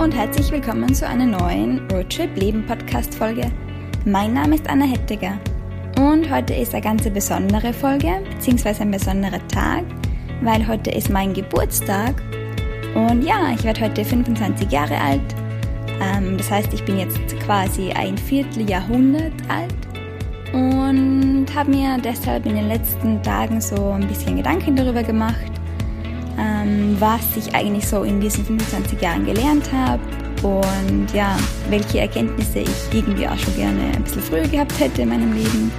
und herzlich willkommen zu einer neuen Roadtrip Leben Podcast Folge. Mein Name ist Anna Hettiger und heute ist eine ganz besondere Folge, beziehungsweise ein besonderer Tag, weil heute ist mein Geburtstag und ja, ich werde heute 25 Jahre alt. Ähm, das heißt, ich bin jetzt quasi ein Vierteljahrhundert alt und habe mir deshalb in den letzten Tagen so ein bisschen Gedanken darüber gemacht, was ich eigentlich so in diesen 25 Jahren gelernt habe und ja, welche Erkenntnisse ich irgendwie auch schon gerne ein bisschen früher gehabt hätte in meinem Leben.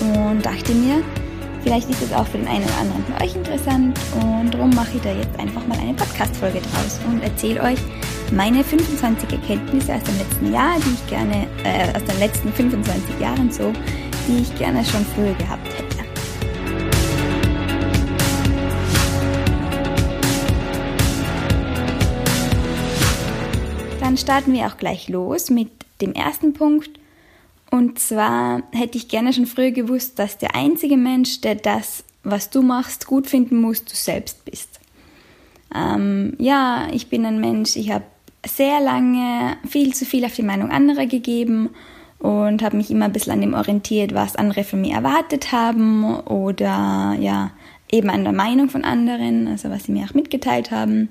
Und dachte mir, vielleicht ist es auch für den einen oder anderen von euch interessant und darum mache ich da jetzt einfach mal eine Podcast-Folge draus und erzähle euch meine 25 Erkenntnisse aus dem letzten Jahr, die ich gerne, äh, aus den letzten 25 Jahren so, die ich gerne schon früher gehabt hätte. Starten wir auch gleich los mit dem ersten Punkt. Und zwar hätte ich gerne schon früher gewusst, dass der einzige Mensch, der das, was du machst, gut finden muss, du selbst bist. Ähm, ja, ich bin ein Mensch, ich habe sehr lange viel zu viel auf die Meinung anderer gegeben und habe mich immer ein bisschen an dem orientiert, was andere von mir erwartet haben oder ja, eben an der Meinung von anderen, also was sie mir auch mitgeteilt haben.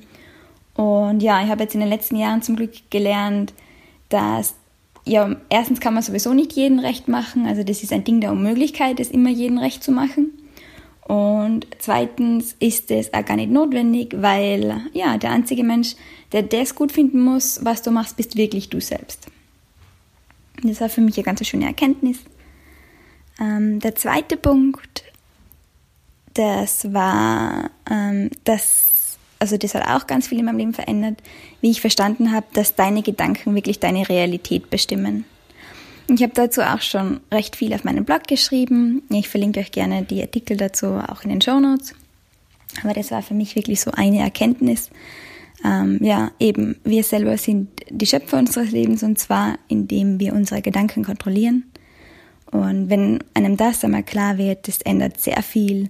Und ja, ich habe jetzt in den letzten Jahren zum Glück gelernt, dass ja, erstens kann man sowieso nicht jeden recht machen, also das ist ein Ding der Unmöglichkeit, es immer jeden recht zu machen. Und zweitens ist es auch gar nicht notwendig, weil ja, der einzige Mensch, der das gut finden muss, was du machst, bist wirklich du selbst. Das war für mich eine ganz schöne Erkenntnis. Ähm, der zweite Punkt, das war, ähm, dass also das hat auch ganz viel in meinem Leben verändert, wie ich verstanden habe, dass deine Gedanken wirklich deine Realität bestimmen. Ich habe dazu auch schon recht viel auf meinem Blog geschrieben. Ich verlinke euch gerne die Artikel dazu auch in den Show Notes. Aber das war für mich wirklich so eine Erkenntnis. Ähm, ja, eben, wir selber sind die Schöpfer unseres Lebens und zwar, indem wir unsere Gedanken kontrollieren. Und wenn einem das einmal klar wird, das ändert sehr viel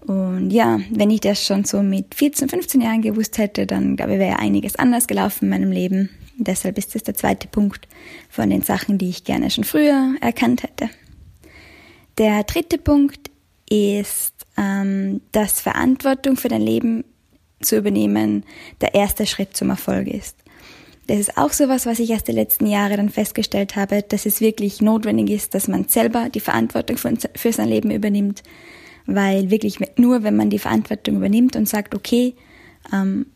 und ja, wenn ich das schon so mit 14, 15 Jahren gewusst hätte, dann glaube ich, wäre einiges anders gelaufen in meinem Leben. Und deshalb ist das der zweite Punkt von den Sachen, die ich gerne schon früher erkannt hätte. Der dritte Punkt ist, ähm, dass Verantwortung für dein Leben zu übernehmen der erste Schritt zum Erfolg ist. Das ist auch so was, ich erst die letzten Jahre dann festgestellt habe, dass es wirklich notwendig ist, dass man selber die Verantwortung für sein Leben übernimmt, weil wirklich nur, wenn man die Verantwortung übernimmt und sagt, okay, ähm,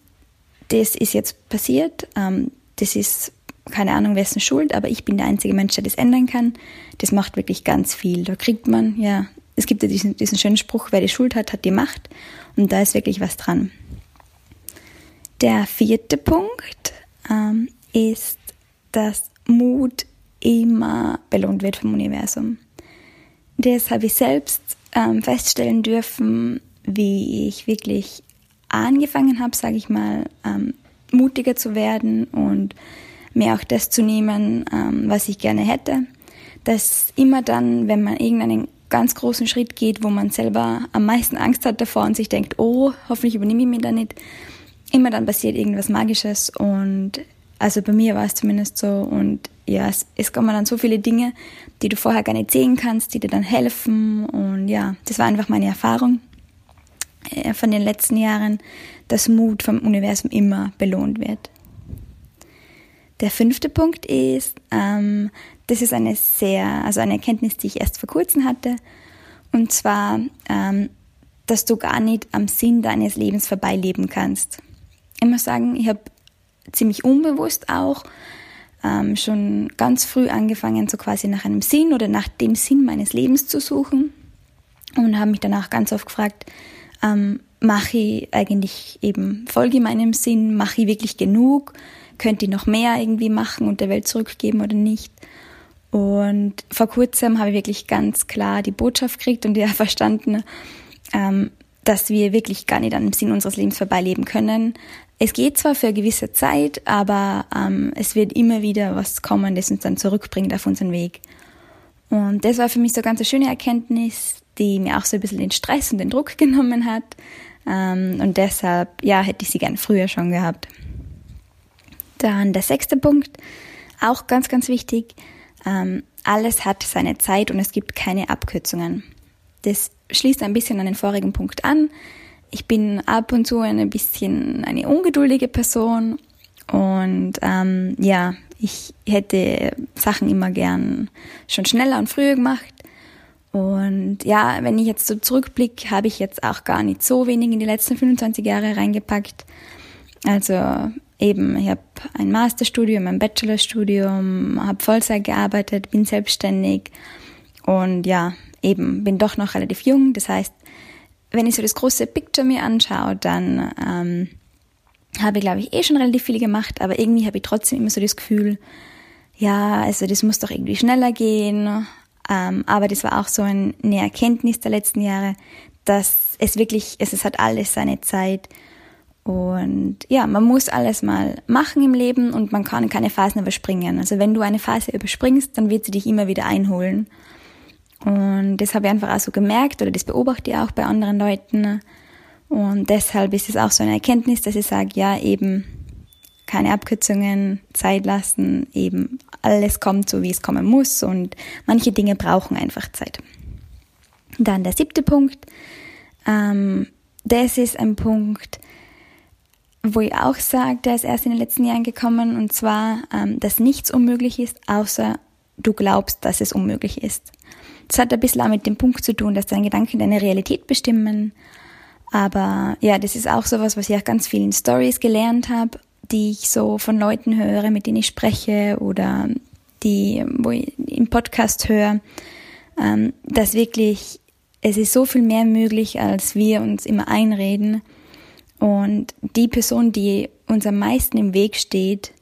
das ist jetzt passiert, ähm, das ist keine Ahnung, wessen Schuld, aber ich bin der einzige Mensch, der das ändern kann. Das macht wirklich ganz viel. Da kriegt man, ja, es gibt ja diesen, diesen schönen Spruch, wer die Schuld hat, hat die Macht. Und da ist wirklich was dran. Der vierte Punkt ähm, ist, dass Mut immer belohnt wird vom Universum. Das habe ich selbst ähm, feststellen dürfen, wie ich wirklich angefangen habe, sage ich mal, ähm, mutiger zu werden und mir auch das zu nehmen, ähm, was ich gerne hätte. Dass immer dann, wenn man irgendeinen ganz großen Schritt geht, wo man selber am meisten Angst hat davor und sich denkt, oh, hoffentlich übernehme ich mich da nicht, immer dann passiert irgendwas Magisches und also bei mir war es zumindest so und ja, es, es kommen dann so viele Dinge, die du vorher gar nicht sehen kannst, die dir dann helfen. Und ja, das war einfach meine Erfahrung äh, von den letzten Jahren, dass Mut vom Universum immer belohnt wird. Der fünfte Punkt ist, ähm, das ist eine sehr, also eine Erkenntnis, die ich erst vor kurzem hatte, und zwar, ähm, dass du gar nicht am Sinn deines Lebens vorbeileben kannst. Ich muss sagen, ich habe ziemlich unbewusst auch ähm, schon ganz früh angefangen, so quasi nach einem Sinn oder nach dem Sinn meines Lebens zu suchen. Und habe mich danach ganz oft gefragt, ähm, mache ich eigentlich eben, folge meinem Sinn, mache ich wirklich genug, könnte ich noch mehr irgendwie machen und der Welt zurückgeben oder nicht. Und vor kurzem habe ich wirklich ganz klar die Botschaft gekriegt und ja verstanden, ähm, dass wir wirklich gar nicht an dem Sinn unseres Lebens vorbeileben können, es geht zwar für eine gewisse Zeit, aber ähm, es wird immer wieder was kommen, das uns dann zurückbringt auf unseren Weg. Und das war für mich so ganz eine schöne Erkenntnis, die mir auch so ein bisschen den Stress und den Druck genommen hat. Ähm, und deshalb, ja, hätte ich sie gern früher schon gehabt. Dann der sechste Punkt, auch ganz, ganz wichtig. Ähm, alles hat seine Zeit und es gibt keine Abkürzungen. Das schließt ein bisschen an den vorigen Punkt an. Ich bin ab und zu ein bisschen eine ungeduldige Person und ähm, ja, ich hätte Sachen immer gern schon schneller und früher gemacht. Und ja, wenn ich jetzt so zurückblicke, habe ich jetzt auch gar nicht so wenig in die letzten 25 Jahre reingepackt. Also eben, ich habe ein Masterstudium, ein Bachelorstudium, habe Vollzeit gearbeitet, bin selbstständig und ja, eben bin doch noch relativ jung. Das heißt, wenn ich so das große Picture mir anschaue, dann ähm, habe ich, glaube ich, eh schon relativ viel gemacht, aber irgendwie habe ich trotzdem immer so das Gefühl, ja, also das muss doch irgendwie schneller gehen. Ähm, aber das war auch so eine Erkenntnis der letzten Jahre, dass es wirklich, es, es hat alles seine Zeit. Und ja, man muss alles mal machen im Leben und man kann keine Phasen überspringen. Also wenn du eine Phase überspringst, dann wird sie dich immer wieder einholen. Und das habe ich einfach auch so gemerkt oder das beobachte ich auch bei anderen Leuten. Und deshalb ist es auch so eine Erkenntnis, dass ich sage, ja, eben keine Abkürzungen, Zeit lassen, eben alles kommt so, wie es kommen muss und manche Dinge brauchen einfach Zeit. Dann der siebte Punkt. Ähm, das ist ein Punkt, wo ich auch sage, der ist erst in den letzten Jahren gekommen, und zwar, ähm, dass nichts unmöglich ist, außer du glaubst, dass es unmöglich ist. Das hat ein bisschen auch mit dem Punkt zu tun, dass deine Gedanken deine Realität bestimmen. Aber ja, das ist auch sowas, was ich auch ganz viel in Stories gelernt habe, die ich so von Leuten höre, mit denen ich spreche oder die, wo ich im Podcast höre, ähm, dass wirklich es ist so viel mehr möglich, als wir uns immer einreden. Und die Person, die uns am meisten im Weg steht,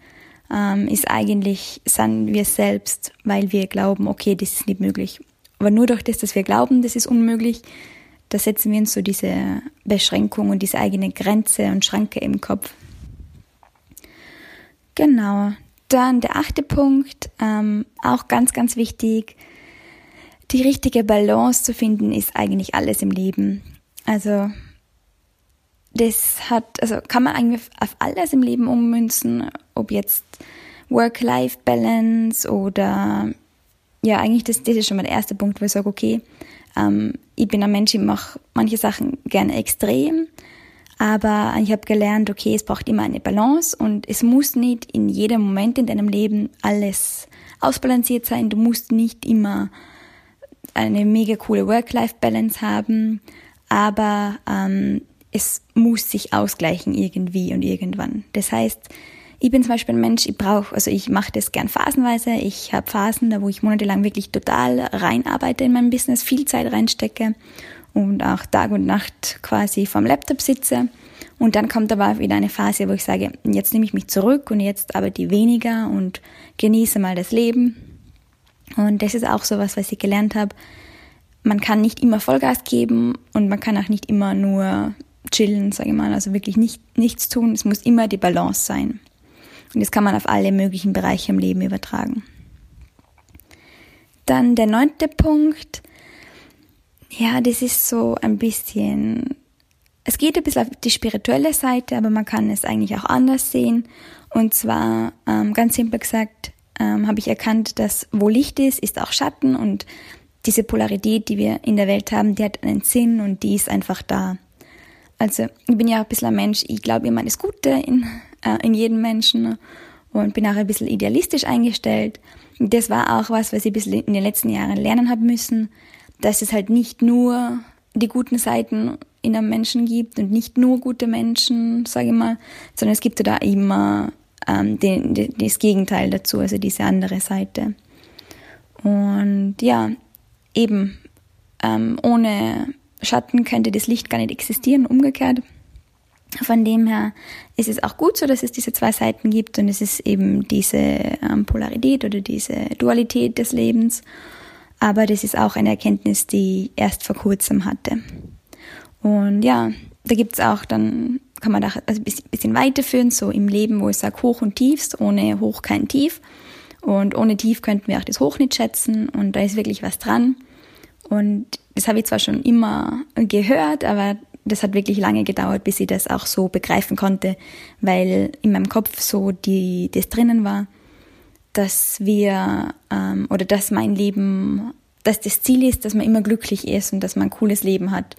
ähm, ist eigentlich, sind wir selbst, weil wir glauben, okay, das ist nicht möglich. Aber nur durch das, dass wir glauben, das ist unmöglich, da setzen wir uns so diese Beschränkung und diese eigene Grenze und Schranke im Kopf. Genau. Dann der achte Punkt, ähm, auch ganz, ganz wichtig. Die richtige Balance zu finden, ist eigentlich alles im Leben. Also das hat, also kann man eigentlich auf alles im Leben ummünzen, ob jetzt Work-Life-Balance oder ja, eigentlich das, das ist schon mal der erste Punkt, wo ich sage, okay, ähm, ich bin ein Mensch, ich mache manche Sachen gerne extrem, aber ich habe gelernt, okay, es braucht immer eine Balance und es muss nicht in jedem Moment in deinem Leben alles ausbalanciert sein. Du musst nicht immer eine mega coole Work-Life-Balance haben, aber ähm, es muss sich ausgleichen irgendwie und irgendwann. Das heißt, ich bin zum Beispiel ein Mensch, ich brauche, also ich mache das gern phasenweise. Ich habe Phasen, da wo ich monatelang wirklich total reinarbeite in mein Business, viel Zeit reinstecke und auch Tag und Nacht quasi vom Laptop sitze. Und dann kommt aber wieder eine Phase, wo ich sage, jetzt nehme ich mich zurück und jetzt arbeite ich weniger und genieße mal das Leben. Und das ist auch so was, was ich gelernt habe. Man kann nicht immer Vollgas geben und man kann auch nicht immer nur chillen, sage ich mal, also wirklich nicht, nichts tun. Es muss immer die Balance sein. Und das kann man auf alle möglichen Bereiche im Leben übertragen. Dann der neunte Punkt. Ja, das ist so ein bisschen, es geht ein bisschen auf die spirituelle Seite, aber man kann es eigentlich auch anders sehen. Und zwar, ähm, ganz simpel gesagt, ähm, habe ich erkannt, dass wo Licht ist, ist auch Schatten und diese Polarität, die wir in der Welt haben, die hat einen Sinn und die ist einfach da. Also ich bin ja auch ein bisschen ein Mensch, ich glaube immer das Gute in, äh, in jedem Menschen und bin auch ein bisschen idealistisch eingestellt. Das war auch was, was ich ein bisschen in den letzten Jahren lernen habe müssen, dass es halt nicht nur die guten Seiten in einem Menschen gibt und nicht nur gute Menschen, sage ich mal, sondern es gibt da immer ähm, den, den, das Gegenteil dazu, also diese andere Seite. Und ja, eben ähm, ohne Schatten könnte das Licht gar nicht existieren, umgekehrt. Von dem her ist es auch gut so, dass es diese zwei Seiten gibt und es ist eben diese ähm, Polarität oder diese Dualität des Lebens. Aber das ist auch eine Erkenntnis, die ich erst vor kurzem hatte. Und ja, da gibt's auch dann, kann man da also ein bisschen weiterführen, so im Leben, wo ich sage Hoch und Tiefs, ohne Hoch kein Tief. Und ohne Tief könnten wir auch das Hoch nicht schätzen und da ist wirklich was dran. Und das habe ich zwar schon immer gehört, aber das hat wirklich lange gedauert, bis ich das auch so begreifen konnte, weil in meinem Kopf so die, das drinnen war, dass wir ähm, oder dass mein Leben, dass das Ziel ist, dass man immer glücklich ist und dass man ein cooles Leben hat.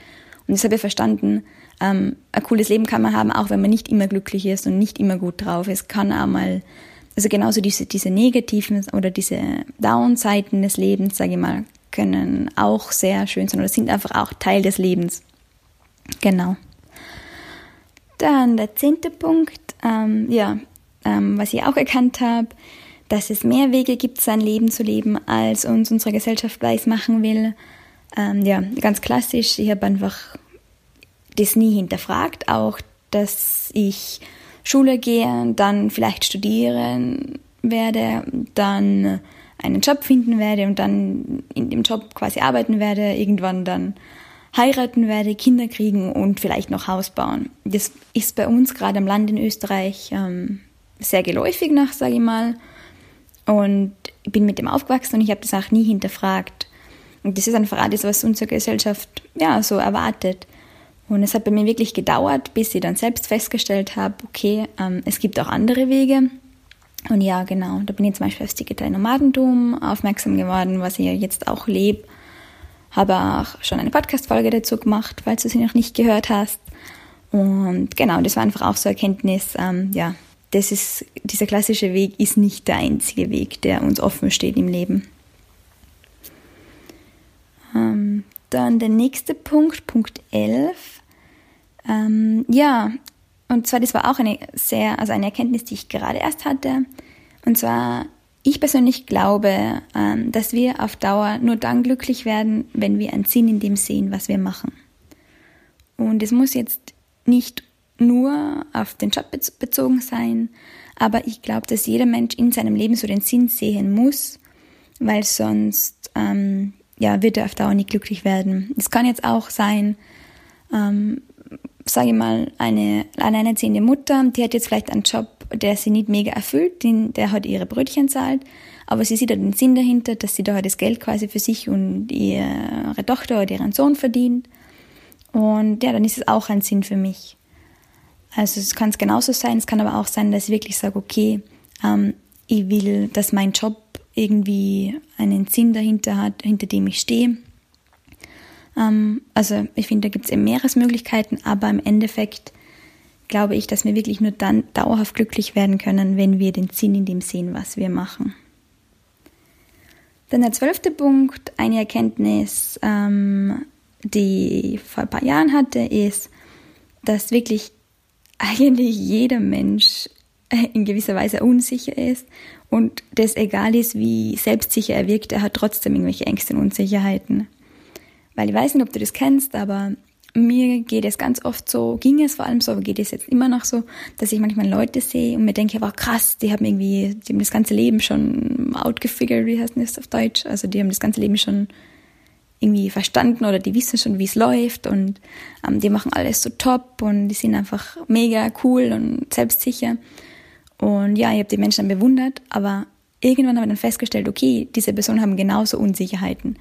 Und das habe ich verstanden. Ähm, ein cooles Leben kann man haben, auch wenn man nicht immer glücklich ist und nicht immer gut drauf ist. Kann auch mal, also genauso diese, diese negativen oder diese Downseiten des Lebens, sage ich mal, können auch sehr schön sein oder sind einfach auch Teil des Lebens. Genau. Dann der zehnte Punkt, ähm, ja, ähm, was ich auch erkannt habe, dass es mehr Wege gibt, sein Leben zu leben, als uns unsere Gesellschaft weiß machen will. Ähm, ja, ganz klassisch. Ich habe einfach das nie hinterfragt, auch dass ich Schule gehe, dann vielleicht studieren werde, dann einen Job finden werde und dann in dem Job quasi arbeiten werde, irgendwann dann heiraten werde, Kinder kriegen und vielleicht noch Haus bauen. Das ist bei uns gerade am Land in Österreich ähm, sehr geläufig nach, sage ich mal. Und ich bin mit dem aufgewachsen und ich habe das auch nie hinterfragt. Und das ist einfach alles, was unsere Gesellschaft ja so erwartet. Und es hat bei mir wirklich gedauert, bis ich dann selbst festgestellt habe, okay, ähm, es gibt auch andere Wege. Und ja, genau, da bin ich zum Beispiel aufs digitale Nomadentum aufmerksam geworden, was ich jetzt auch lebe. Habe auch schon eine Podcast-Folge dazu gemacht, falls du sie noch nicht gehört hast. Und genau, das war einfach auch so Erkenntnis, ähm, ja, das ist, dieser klassische Weg ist nicht der einzige Weg, der uns offen steht im Leben. Ähm, dann der nächste Punkt, Punkt 11. Ähm, ja, und zwar, das war auch eine sehr, also eine Erkenntnis, die ich gerade erst hatte. Und zwar, ich persönlich glaube, ähm, dass wir auf Dauer nur dann glücklich werden, wenn wir einen Sinn in dem sehen, was wir machen. Und es muss jetzt nicht nur auf den Job bezogen sein, aber ich glaube, dass jeder Mensch in seinem Leben so den Sinn sehen muss, weil sonst ähm, ja, wird er auf Dauer nicht glücklich werden. Es kann jetzt auch sein, ähm, sage ich mal, eine alleinerziehende Mutter, die hat jetzt vielleicht einen Job, der sie nicht mega erfüllt, den, der hat ihre Brötchen zahlt, aber sie sieht halt den Sinn dahinter, dass sie da halt das Geld quasi für sich und ihre Tochter oder ihren Sohn verdient. Und ja, dann ist es auch ein Sinn für mich. Also es kann es genauso sein, es kann aber auch sein, dass ich wirklich sage, okay, ähm, ich will, dass mein Job irgendwie einen Sinn dahinter hat, hinter dem ich stehe. Ähm, also ich finde, da gibt es eben mehrere Möglichkeiten, aber im Endeffekt glaube ich, dass wir wirklich nur dann dauerhaft glücklich werden können, wenn wir den Sinn in dem sehen, was wir machen. Dann der zwölfte Punkt, eine Erkenntnis, ähm, die ich vor ein paar Jahren hatte, ist, dass wirklich eigentlich jeder Mensch in gewisser Weise unsicher ist und das egal ist, wie selbstsicher er wirkt, er hat trotzdem irgendwelche Ängste und Unsicherheiten. Weil ich weiß nicht, ob du das kennst, aber mir geht es ganz oft so, ging es vor allem so, aber geht es jetzt immer noch so, dass ich manchmal Leute sehe und mir denke, wow, krass, die haben irgendwie, die haben das ganze Leben schon outgefigured, wie heißt das auf Deutsch? Also die haben das ganze Leben schon irgendwie verstanden oder die wissen schon, wie es läuft und ähm, die machen alles so top und die sind einfach mega cool und selbstsicher. Und ja, ich habe die Menschen dann bewundert, aber irgendwann habe ich dann festgestellt, okay, diese Personen haben genauso Unsicherheiten.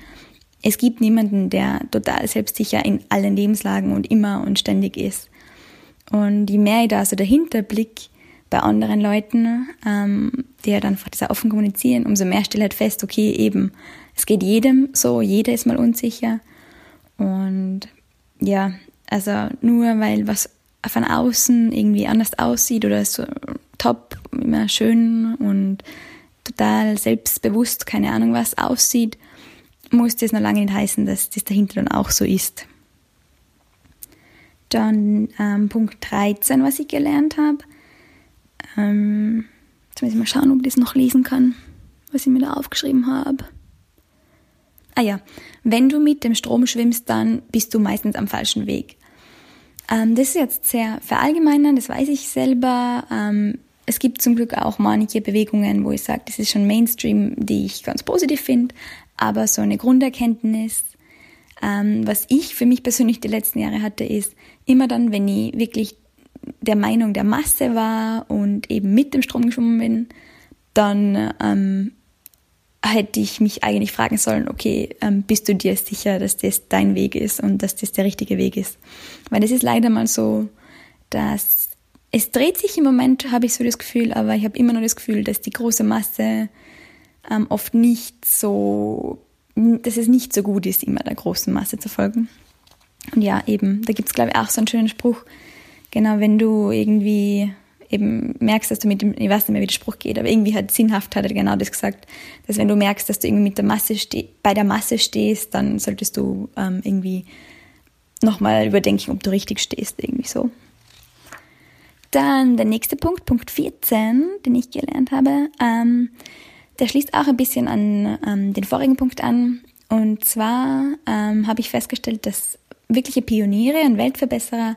Es gibt niemanden, der total selbstsicher in allen Lebenslagen und immer und ständig ist. Und je mehr ich da so dahinter blick bei anderen Leuten, ähm, die ja dann einfach sehr offen kommunizieren, umso mehr stelle halt fest, okay, eben, es geht jedem so, jeder ist mal unsicher. Und ja, also nur weil was von außen irgendwie anders aussieht oder so top, immer schön und total selbstbewusst, keine Ahnung was aussieht, muss das noch lange nicht heißen, dass das dahinter dann auch so ist. Dann ähm, Punkt 13, was ich gelernt habe. Ähm, jetzt muss ich mal schauen, ob ich das noch lesen kann, was ich mir da aufgeschrieben habe. Ah ja, wenn du mit dem Strom schwimmst, dann bist du meistens am falschen Weg. Ähm, das ist jetzt sehr verallgemeinern, das weiß ich selber. Ähm, es gibt zum Glück auch manche Bewegungen, wo ich sage, das ist schon Mainstream, die ich ganz positiv finde, aber so eine Grunderkenntnis, ähm, was ich für mich persönlich die letzten Jahre hatte, ist immer dann, wenn ich wirklich der Meinung der Masse war und eben mit dem Strom geschwommen bin, dann ähm, hätte ich mich eigentlich fragen sollen, okay, ähm, bist du dir sicher, dass das dein Weg ist und dass das der richtige Weg ist? Weil es ist leider mal so, dass es dreht sich im Moment, habe ich so das Gefühl, aber ich habe immer noch das Gefühl, dass die große Masse ähm, oft nicht so, dass es nicht so gut ist, immer der großen Masse zu folgen. Und ja, eben, da gibt es, glaube ich, auch so einen schönen Spruch. Genau, wenn du irgendwie eben merkst, dass du mit dem, ich weiß nicht mehr, wie der Spruch geht, aber irgendwie hat sinnhaft hat er genau das gesagt, dass wenn du merkst, dass du irgendwie mit der Masse bei der Masse stehst, dann solltest du ähm, irgendwie nochmal überdenken, ob du richtig stehst, irgendwie so. Dann der nächste Punkt, Punkt 14, den ich gelernt habe, ähm, der schließt auch ein bisschen an ähm, den vorigen Punkt an. Und zwar ähm, habe ich festgestellt, dass wirkliche Pioniere und Weltverbesserer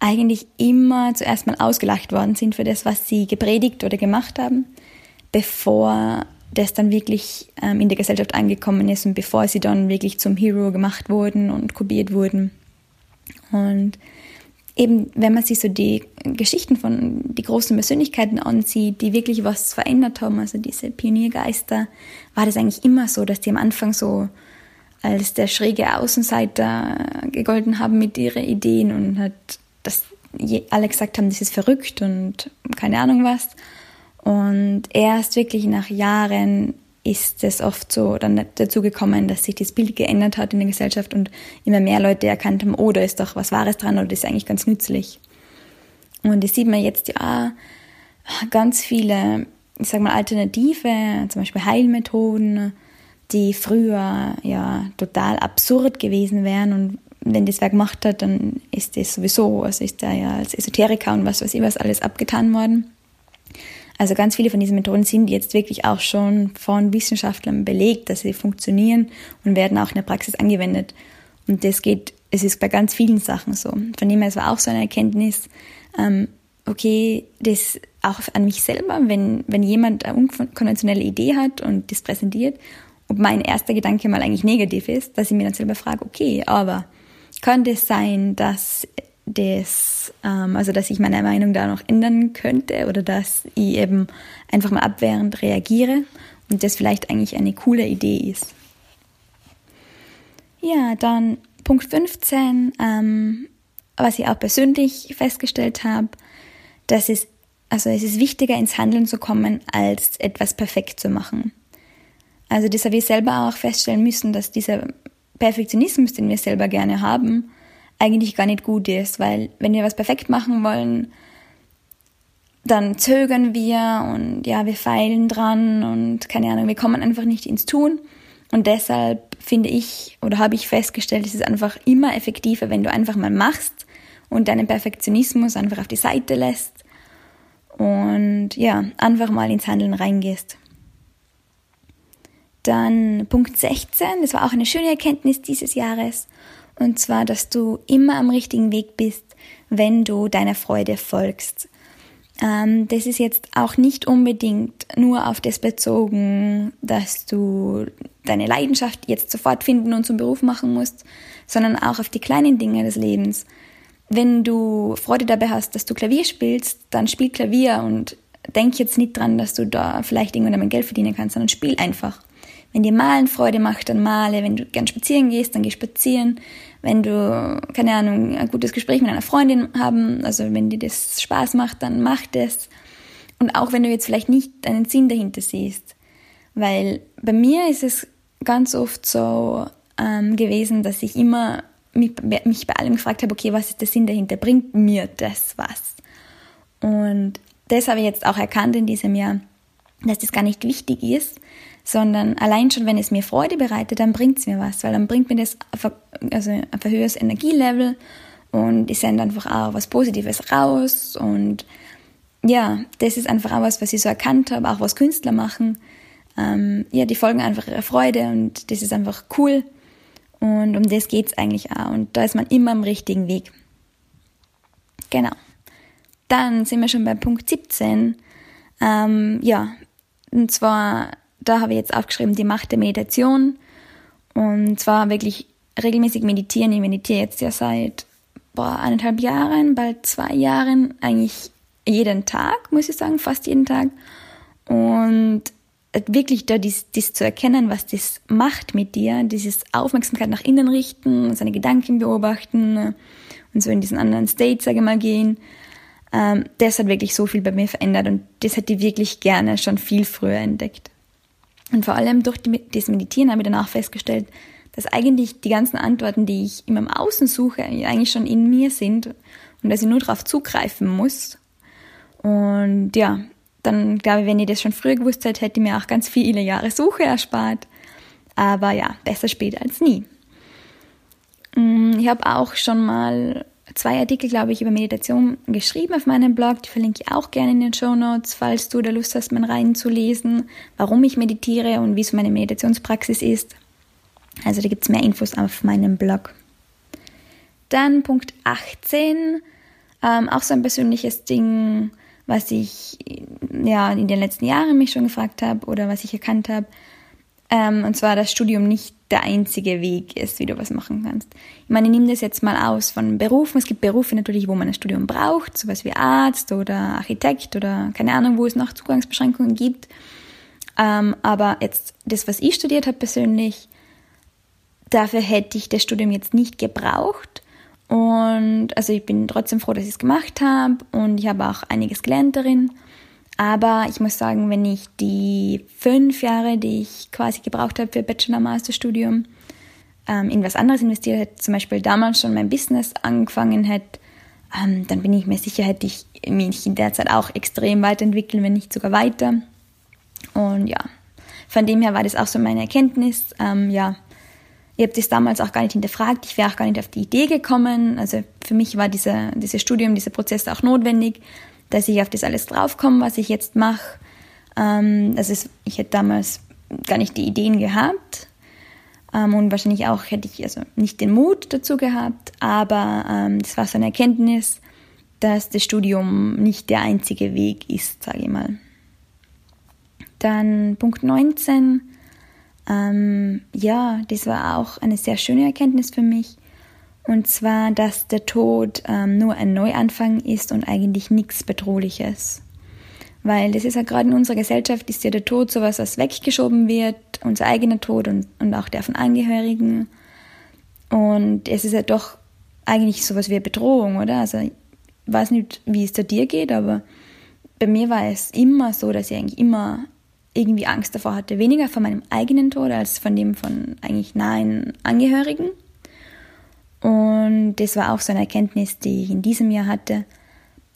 eigentlich immer zuerst mal ausgelacht worden sind für das, was sie gepredigt oder gemacht haben, bevor das dann wirklich ähm, in der Gesellschaft angekommen ist und bevor sie dann wirklich zum Hero gemacht wurden und kopiert wurden. Und eben, wenn man sich so die Geschichten von die großen Persönlichkeiten ansieht, die wirklich was verändert haben, also diese Pioniergeister, war das eigentlich immer so, dass die am Anfang so als der schräge Außenseiter gegolten haben mit ihren Ideen und hat dass alle gesagt haben, das ist verrückt und keine Ahnung was. Und erst wirklich nach Jahren ist es oft so dann dazu gekommen, dass sich das Bild geändert hat in der Gesellschaft und immer mehr Leute erkannt haben, oh, da ist doch was Wahres dran oder das ist eigentlich ganz nützlich. Und das sieht man jetzt ja ganz viele, ich sag mal, alternative, zum Beispiel Heilmethoden, die früher ja total absurd gewesen wären und wenn das wer gemacht hat, dann ist das sowieso, also ist da ja als Esoteriker und was weiß ich was alles abgetan worden. Also ganz viele von diesen Methoden sind jetzt wirklich auch schon von Wissenschaftlern belegt, dass sie funktionieren und werden auch in der Praxis angewendet. Und das geht, es ist bei ganz vielen Sachen so. Von dem her, es war auch so eine Erkenntnis, ähm, okay, das auch an mich selber, wenn, wenn jemand eine unkonventionelle Idee hat und das präsentiert, ob mein erster Gedanke mal eigentlich negativ ist, dass ich mir dann selber frage, okay, aber könnte es sein, dass das, ähm, also dass ich meine Meinung da noch ändern könnte oder dass ich eben einfach mal abwehrend reagiere und das vielleicht eigentlich eine coole Idee ist. Ja, dann Punkt 15, ähm, was ich auch persönlich festgestellt habe, dass es, also es ist wichtiger ins Handeln zu kommen, als etwas perfekt zu machen. Also das habe ich selber auch feststellen müssen, dass dieser Perfektionismus, den wir selber gerne haben, eigentlich gar nicht gut ist, weil wenn wir was perfekt machen wollen, dann zögern wir und ja, wir feilen dran und keine Ahnung, wir kommen einfach nicht ins Tun. Und deshalb finde ich oder habe ich festgestellt, es ist einfach immer effektiver, wenn du einfach mal machst und deinen Perfektionismus einfach auf die Seite lässt und ja, einfach mal ins Handeln reingehst. Dann Punkt 16, das war auch eine schöne Erkenntnis dieses Jahres. Und zwar, dass du immer am richtigen Weg bist, wenn du deiner Freude folgst. Ähm, das ist jetzt auch nicht unbedingt nur auf das bezogen, dass du deine Leidenschaft jetzt sofort finden und zum Beruf machen musst, sondern auch auf die kleinen Dinge des Lebens. Wenn du Freude dabei hast, dass du Klavier spielst, dann spiel Klavier und denk jetzt nicht dran, dass du da vielleicht irgendwann einmal Geld verdienen kannst, sondern spiel einfach. Wenn dir Malen Freude macht, dann male. Wenn du gern spazieren gehst, dann geh spazieren. Wenn du, keine Ahnung, ein gutes Gespräch mit einer Freundin haben, also wenn dir das Spaß macht, dann mach das. Und auch wenn du jetzt vielleicht nicht einen Sinn dahinter siehst. Weil bei mir ist es ganz oft so ähm, gewesen, dass ich immer mich, mich bei allem gefragt habe, okay, was ist der Sinn dahinter? Bringt mir das was? Und das habe ich jetzt auch erkannt in diesem Jahr, dass das gar nicht wichtig ist, sondern allein schon, wenn es mir Freude bereitet, dann bringt es mir was, weil dann bringt mir das also ein höheres Energielevel und ich sende einfach auch was Positives raus und ja, das ist einfach auch was, was ich so erkannt habe, auch was Künstler machen. Ähm, ja, die folgen einfach ihrer Freude und das ist einfach cool und um das geht's eigentlich auch und da ist man immer am richtigen Weg. Genau. Dann sind wir schon bei Punkt 17. Ähm, ja, und zwar da habe ich jetzt aufgeschrieben, die Macht der Meditation. Und zwar wirklich regelmäßig meditieren. Ich meditiere jetzt ja seit boah, eineinhalb Jahren, bald zwei Jahren, eigentlich jeden Tag, muss ich sagen, fast jeden Tag. Und wirklich da dies, dies zu erkennen, was das macht mit dir, dieses Aufmerksamkeit nach innen richten, seine Gedanken beobachten und so in diesen anderen State, sage ich mal, gehen, ähm, das hat wirklich so viel bei mir verändert und das hätte ich wirklich gerne schon viel früher entdeckt. Und vor allem durch das Meditieren habe ich danach festgestellt, dass eigentlich die ganzen Antworten, die ich immer im Außen suche, eigentlich schon in mir sind und dass ich nur darauf zugreifen muss. Und ja, dann glaube ich, wenn ich das schon früher gewusst hätte, hätte ich mir auch ganz viele Jahre Suche erspart. Aber ja, besser spät als nie. Mm, ich habe auch schon mal zwei Artikel, glaube ich, über Meditation geschrieben auf meinem Blog. Die verlinke ich auch gerne in den Show Notes, falls du da Lust hast, mal reinzulesen, warum ich meditiere und wie so meine Meditationspraxis ist. Also da gibt es mehr Infos auf meinem Blog. Dann Punkt 18, ähm, auch so ein persönliches Ding, was ich ja in den letzten Jahren mich schon gefragt habe oder was ich erkannt habe. Ähm, und zwar, dass Studium nicht der einzige Weg ist, wie du was machen kannst. Ich meine, ich nehme das jetzt mal aus von Berufen. Es gibt Berufe natürlich, wo man ein Studium braucht, sowas wie Arzt oder Architekt oder keine Ahnung, wo es noch Zugangsbeschränkungen gibt. Ähm, aber jetzt das, was ich studiert habe persönlich, dafür hätte ich das Studium jetzt nicht gebraucht. Und also ich bin trotzdem froh, dass ich es gemacht habe und ich habe auch einiges gelernt darin. Aber ich muss sagen, wenn ich die fünf Jahre, die ich quasi gebraucht habe für Bachelor-Master-Studium, ähm, in was anderes investiert hätte, zum Beispiel damals schon mein Business angefangen hätte, ähm, dann bin ich mir sicher, hätte ich mich in der Zeit auch extrem weiterentwickeln, wenn nicht sogar weiter. Und ja, von dem her war das auch so meine Erkenntnis. Ähm, ja, ich habe das damals auch gar nicht hinterfragt, ich wäre auch gar nicht auf die Idee gekommen. Also für mich war dieser, dieses Studium, dieser Prozess auch notwendig, dass ich auf das alles draufkomme, was ich jetzt mache. Ähm, das ist, ich hätte damals gar nicht die Ideen gehabt ähm, und wahrscheinlich auch hätte ich also nicht den Mut dazu gehabt, aber ähm, das war so eine Erkenntnis, dass das Studium nicht der einzige Weg ist, sage ich mal. Dann Punkt 19. Ähm, ja, das war auch eine sehr schöne Erkenntnis für mich. Und zwar, dass der Tod ähm, nur ein Neuanfang ist und eigentlich nichts Bedrohliches. Weil das ist ja gerade in unserer Gesellschaft, ist ja der Tod sowas, was weggeschoben wird, unser eigener Tod und, und auch der von Angehörigen. Und es ist ja doch eigentlich sowas wie eine Bedrohung, oder? Also ich weiß nicht, wie es da dir geht, aber bei mir war es immer so, dass ich eigentlich immer irgendwie Angst davor hatte. Weniger vor meinem eigenen Tod als von dem von eigentlich nahen Angehörigen. Und das war auch so eine Erkenntnis, die ich in diesem Jahr hatte,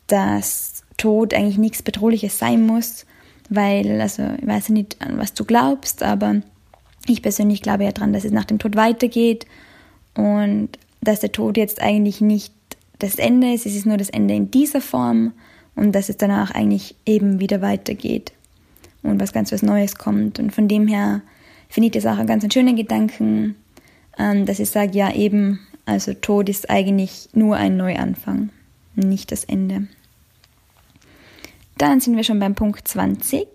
dass Tod eigentlich nichts Bedrohliches sein muss, weil, also ich weiß nicht, an was du glaubst, aber ich persönlich glaube ja daran, dass es nach dem Tod weitergeht und dass der Tod jetzt eigentlich nicht das Ende ist, es ist nur das Ende in dieser Form und dass es danach eigentlich eben wieder weitergeht und was ganz was Neues kommt. Und von dem her finde ich das auch einen ganz schönen Gedanken, ähm, dass ich sage, ja eben, also Tod ist eigentlich nur ein Neuanfang, nicht das Ende. Dann sind wir schon beim Punkt 20.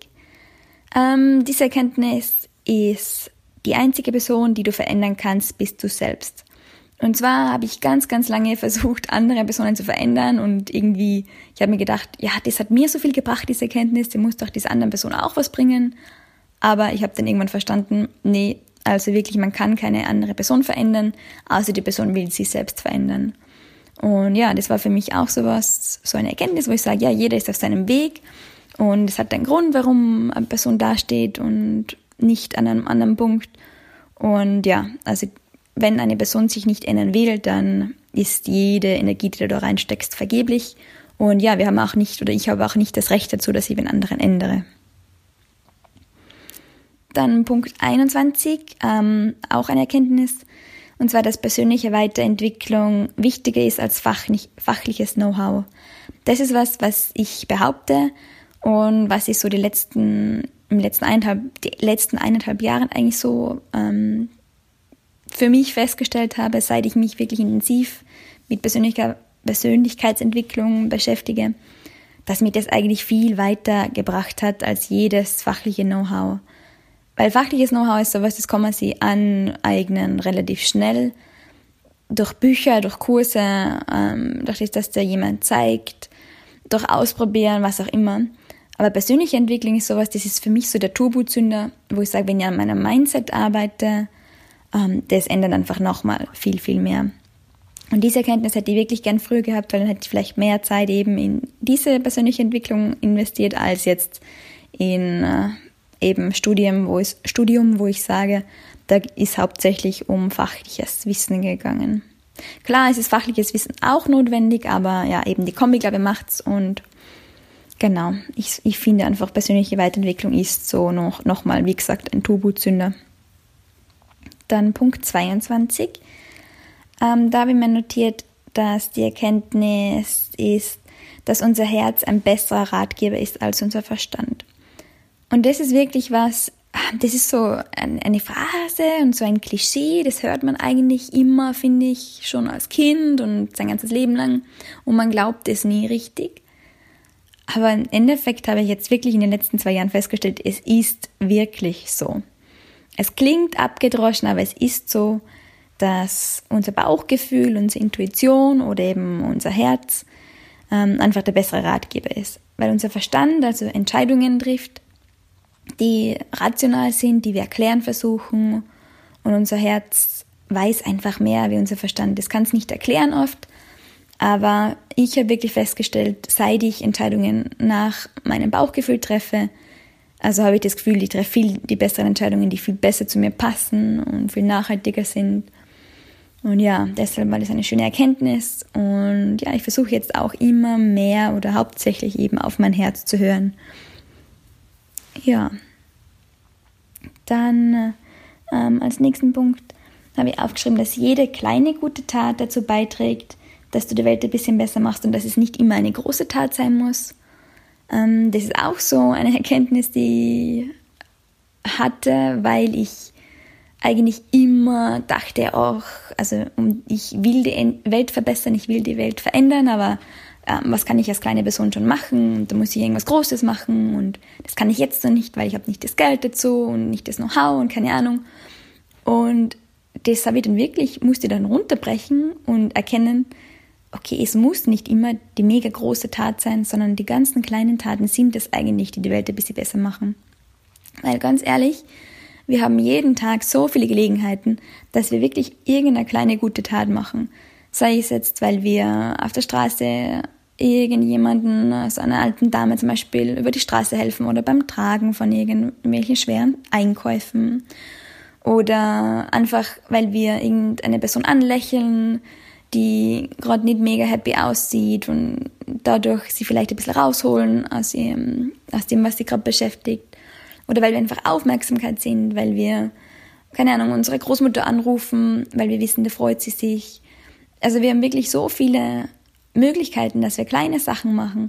Ähm, diese Erkenntnis ist, die einzige Person, die du verändern kannst, bist du selbst. Und zwar habe ich ganz, ganz lange versucht, andere Personen zu verändern und irgendwie, ich habe mir gedacht, ja, das hat mir so viel gebracht, diese Erkenntnis, die muss doch dieser anderen Person auch was bringen. Aber ich habe dann irgendwann verstanden, nee, also wirklich, man kann keine andere Person verändern, außer die Person will sich selbst verändern. Und ja, das war für mich auch sowas, so eine Erkenntnis, wo ich sage, ja, jeder ist auf seinem Weg und es hat einen Grund, warum eine Person dasteht und nicht an einem anderen Punkt. Und ja, also wenn eine Person sich nicht ändern will, dann ist jede Energie, die du da reinsteckst, vergeblich. Und ja, wir haben auch nicht, oder ich habe auch nicht das Recht dazu, dass ich den anderen ändere. Dann Punkt 21, ähm, auch eine Erkenntnis, und zwar, dass persönliche Weiterentwicklung wichtiger ist als fachlich, fachliches Know-how. Das ist was, was ich behaupte und was ich so die letzten, im letzten eineinhalb, die letzten eineinhalb Jahren eigentlich so ähm, für mich festgestellt habe, seit ich mich wirklich intensiv mit Persönlichkeit, Persönlichkeitsentwicklung beschäftige, dass mich das eigentlich viel weiter gebracht hat als jedes fachliche Know-how. Weil fachliches Know-how ist sowas, das kann man sich aneignen relativ schnell. Durch Bücher, durch Kurse, ähm, durch das, dass dir jemand zeigt, durch Ausprobieren, was auch immer. Aber persönliche Entwicklung ist sowas, das ist für mich so der Turbozünder, wo ich sage, wenn ich an meinem Mindset arbeite, ähm, das ändert einfach nochmal viel, viel mehr. Und diese Erkenntnis hätte ich wirklich gern früher gehabt, weil dann hätte ich vielleicht mehr Zeit eben in diese persönliche Entwicklung investiert, als jetzt in äh, eben Studium, wo ich, Studium, wo ich sage, da ist hauptsächlich um fachliches Wissen gegangen. Klar, es ist fachliches Wissen auch notwendig, aber ja, eben die Kombi, glaube ich, macht's und genau, ich, ich finde einfach, persönliche Weiterentwicklung ist so noch, noch mal, wie gesagt, ein Turbozünder. Dann Punkt 22. Ähm, da habe ich mir notiert, dass die Erkenntnis ist, dass unser Herz ein besserer Ratgeber ist als unser Verstand. Und das ist wirklich was, das ist so eine Phrase und so ein Klischee, das hört man eigentlich immer, finde ich, schon als Kind und sein ganzes Leben lang und man glaubt es nie richtig. Aber im Endeffekt habe ich jetzt wirklich in den letzten zwei Jahren festgestellt, es ist wirklich so. Es klingt abgedroschen, aber es ist so, dass unser Bauchgefühl, unsere Intuition oder eben unser Herz ähm, einfach der bessere Ratgeber ist. Weil unser Verstand also Entscheidungen trifft, die rational sind, die wir erklären versuchen und unser Herz weiß einfach mehr wie unser Verstand. Das kann es nicht erklären oft, aber ich habe wirklich festgestellt, seit ich Entscheidungen nach meinem Bauchgefühl treffe, also habe ich das Gefühl, ich treffe viel die besseren Entscheidungen, die viel besser zu mir passen und viel nachhaltiger sind. Und ja, deshalb war das eine schöne Erkenntnis. Und ja, ich versuche jetzt auch immer mehr oder hauptsächlich eben auf mein Herz zu hören. Ja. Dann ähm, als nächsten Punkt habe ich aufgeschrieben, dass jede kleine gute Tat dazu beiträgt, dass du die Welt ein bisschen besser machst und dass es nicht immer eine große Tat sein muss. Ähm, das ist auch so eine Erkenntnis, die ich hatte, weil ich eigentlich immer dachte auch, also ich will die Welt verbessern, ich will die Welt verändern, aber ähm, was kann ich als kleine Person schon machen? Und da muss ich irgendwas Großes machen und das kann ich jetzt noch nicht, weil ich habe nicht das Geld dazu und nicht das Know-how und keine Ahnung. Und das habe ich dann wirklich, musste dann runterbrechen und erkennen, okay, es muss nicht immer die mega große Tat sein, sondern die ganzen kleinen Taten sind es eigentlich, die die Welt ein bisschen besser machen. Weil ganz ehrlich, wir haben jeden Tag so viele Gelegenheiten, dass wir wirklich irgendeine kleine gute Tat machen. Sei es jetzt, weil wir auf der Straße irgendjemanden, also einer alten Dame zum Beispiel, über die Straße helfen oder beim Tragen von irgendwelchen schweren Einkäufen oder einfach, weil wir irgendeine Person anlächeln, die gerade nicht mega happy aussieht und dadurch sie vielleicht ein bisschen rausholen aus, ihrem, aus dem, was sie gerade beschäftigt. Oder weil wir einfach Aufmerksamkeit sind, weil wir, keine Ahnung, unsere Großmutter anrufen, weil wir wissen, da freut sie sich. Also wir haben wirklich so viele Möglichkeiten, dass wir kleine Sachen machen,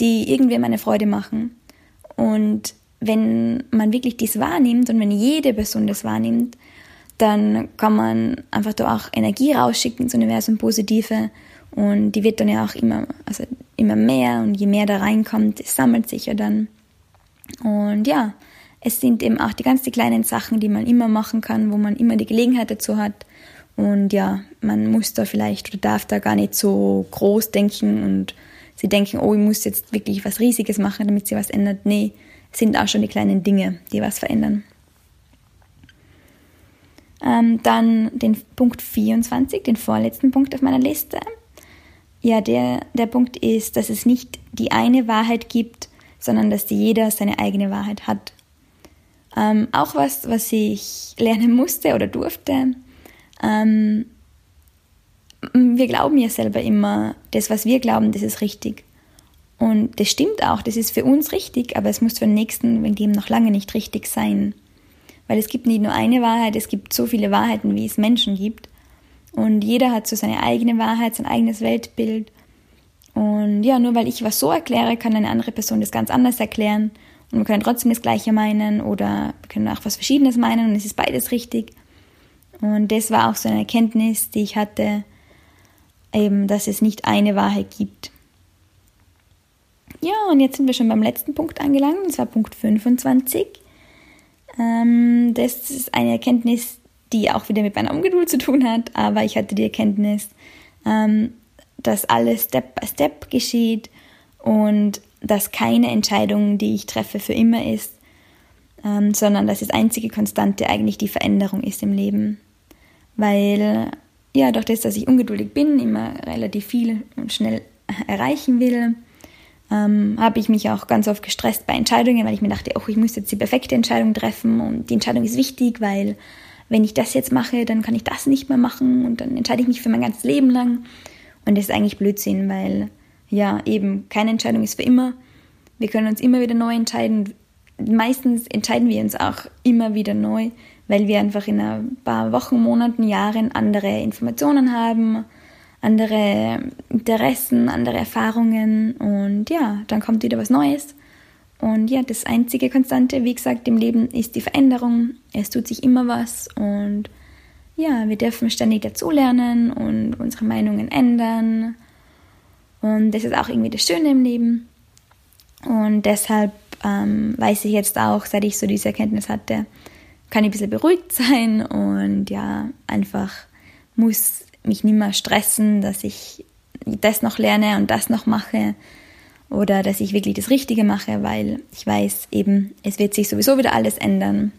die irgendwem eine Freude machen. Und wenn man wirklich dies wahrnimmt und wenn jede Person das wahrnimmt, dann kann man einfach da auch Energie rausschicken ins Universum, positive. Und die wird dann ja auch immer, also immer mehr und je mehr da reinkommt, es sammelt sich ja dann. Und ja, es sind eben auch die ganzen kleinen Sachen, die man immer machen kann, wo man immer die Gelegenheit dazu hat. Und ja, man muss da vielleicht oder darf da gar nicht so groß denken und sie denken, oh, ich muss jetzt wirklich was Riesiges machen, damit sie was ändert. Nee, es sind auch schon die kleinen Dinge, die was verändern. Ähm, dann den Punkt 24, den vorletzten Punkt auf meiner Liste. Ja, der, der Punkt ist, dass es nicht die eine Wahrheit gibt, sondern dass jeder seine eigene Wahrheit hat. Ähm, auch was, was ich lernen musste oder durfte. Ähm, wir glauben ja selber immer, das, was wir glauben, das ist richtig. Und das stimmt auch, das ist für uns richtig, aber es muss für den Nächsten wegen dem noch lange nicht richtig sein. Weil es gibt nicht nur eine Wahrheit, es gibt so viele Wahrheiten, wie es Menschen gibt. Und jeder hat so seine eigene Wahrheit, sein eigenes Weltbild. Und ja, nur weil ich was so erkläre, kann eine andere Person das ganz anders erklären. Und wir können trotzdem das Gleiche meinen oder wir können auch was Verschiedenes meinen und es ist beides richtig. Und das war auch so eine Erkenntnis, die ich hatte, eben, dass es nicht eine Wahrheit gibt. Ja, und jetzt sind wir schon beim letzten Punkt angelangt, und zwar Punkt 25. Ähm, das ist eine Erkenntnis, die auch wieder mit meiner Ungeduld zu tun hat, aber ich hatte die Erkenntnis, ähm, dass alles Step by Step geschieht und dass keine Entscheidung, die ich treffe, für immer ist, ähm, sondern dass das einzige Konstante eigentlich die Veränderung ist im Leben. Weil, ja, durch das, dass ich ungeduldig bin, immer relativ viel und schnell erreichen will, ähm, habe ich mich auch ganz oft gestresst bei Entscheidungen, weil ich mir dachte, oh, ich muss jetzt die perfekte Entscheidung treffen und die Entscheidung ist wichtig, weil wenn ich das jetzt mache, dann kann ich das nicht mehr machen und dann entscheide ich mich für mein ganzes Leben lang. Und das ist eigentlich Blödsinn, weil ja, eben keine Entscheidung ist für immer. Wir können uns immer wieder neu entscheiden. Meistens entscheiden wir uns auch immer wieder neu, weil wir einfach in ein paar Wochen, Monaten, Jahren andere Informationen haben, andere Interessen, andere Erfahrungen und ja, dann kommt wieder was Neues. Und ja, das einzige Konstante, wie gesagt, im Leben ist die Veränderung. Es tut sich immer was und ja, wir dürfen ständig dazulernen und unsere Meinungen ändern. Und das ist auch irgendwie das Schöne im Leben. Und deshalb ähm, weiß ich jetzt auch, seit ich so diese Erkenntnis hatte, kann ich ein bisschen beruhigt sein und ja, einfach muss mich nicht mehr stressen, dass ich das noch lerne und das noch mache oder dass ich wirklich das Richtige mache, weil ich weiß eben, es wird sich sowieso wieder alles ändern.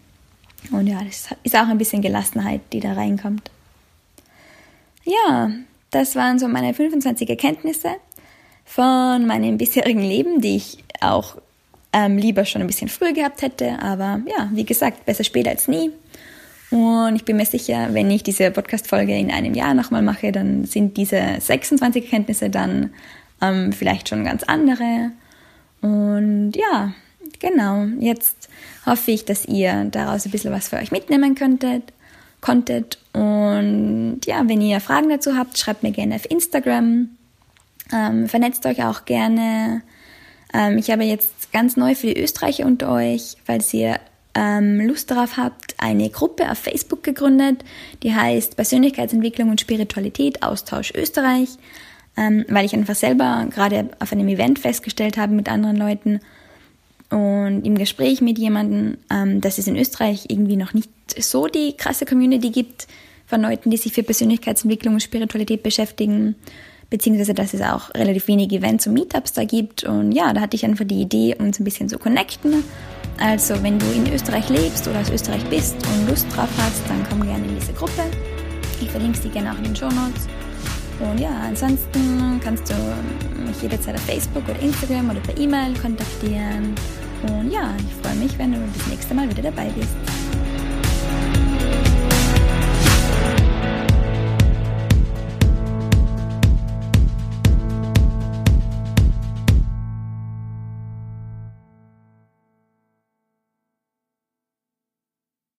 Und ja, das ist auch ein bisschen Gelassenheit, die da reinkommt. Ja, das waren so meine 25 Erkenntnisse von meinem bisherigen Leben, die ich auch ähm, lieber schon ein bisschen früher gehabt hätte. Aber ja, wie gesagt, besser später als nie. Und ich bin mir sicher, wenn ich diese Podcast-Folge in einem Jahr nochmal mache, dann sind diese 26 Erkenntnisse dann ähm, vielleicht schon ganz andere. Und ja, genau, jetzt hoffe ich, dass ihr daraus ein bisschen was für euch mitnehmen könntet, konntet. Und ja, wenn ihr Fragen dazu habt, schreibt mir gerne auf Instagram. Ähm, vernetzt euch auch gerne. Ähm, ich habe jetzt ganz neu für die Österreicher unter euch, falls ihr ähm, Lust darauf habt, eine Gruppe auf Facebook gegründet, die heißt Persönlichkeitsentwicklung und Spiritualität Austausch Österreich, ähm, weil ich einfach selber gerade auf einem Event festgestellt habe mit anderen Leuten und im Gespräch mit jemandem, ähm, dass es in Österreich irgendwie noch nicht so die krasse Community gibt von Leuten, die sich für Persönlichkeitsentwicklung und Spiritualität beschäftigen beziehungsweise dass es auch relativ wenige Events und Meetups da gibt. Und ja, da hatte ich einfach die Idee, uns ein bisschen zu connecten. Also wenn du in Österreich lebst oder aus Österreich bist und Lust drauf hast, dann komm gerne in diese Gruppe. Ich verlinke sie gerne auch in den Show Notes. Und ja, ansonsten kannst du mich jederzeit auf Facebook oder Instagram oder per E-Mail kontaktieren. Und ja, ich freue mich, wenn du das nächste Mal wieder dabei bist.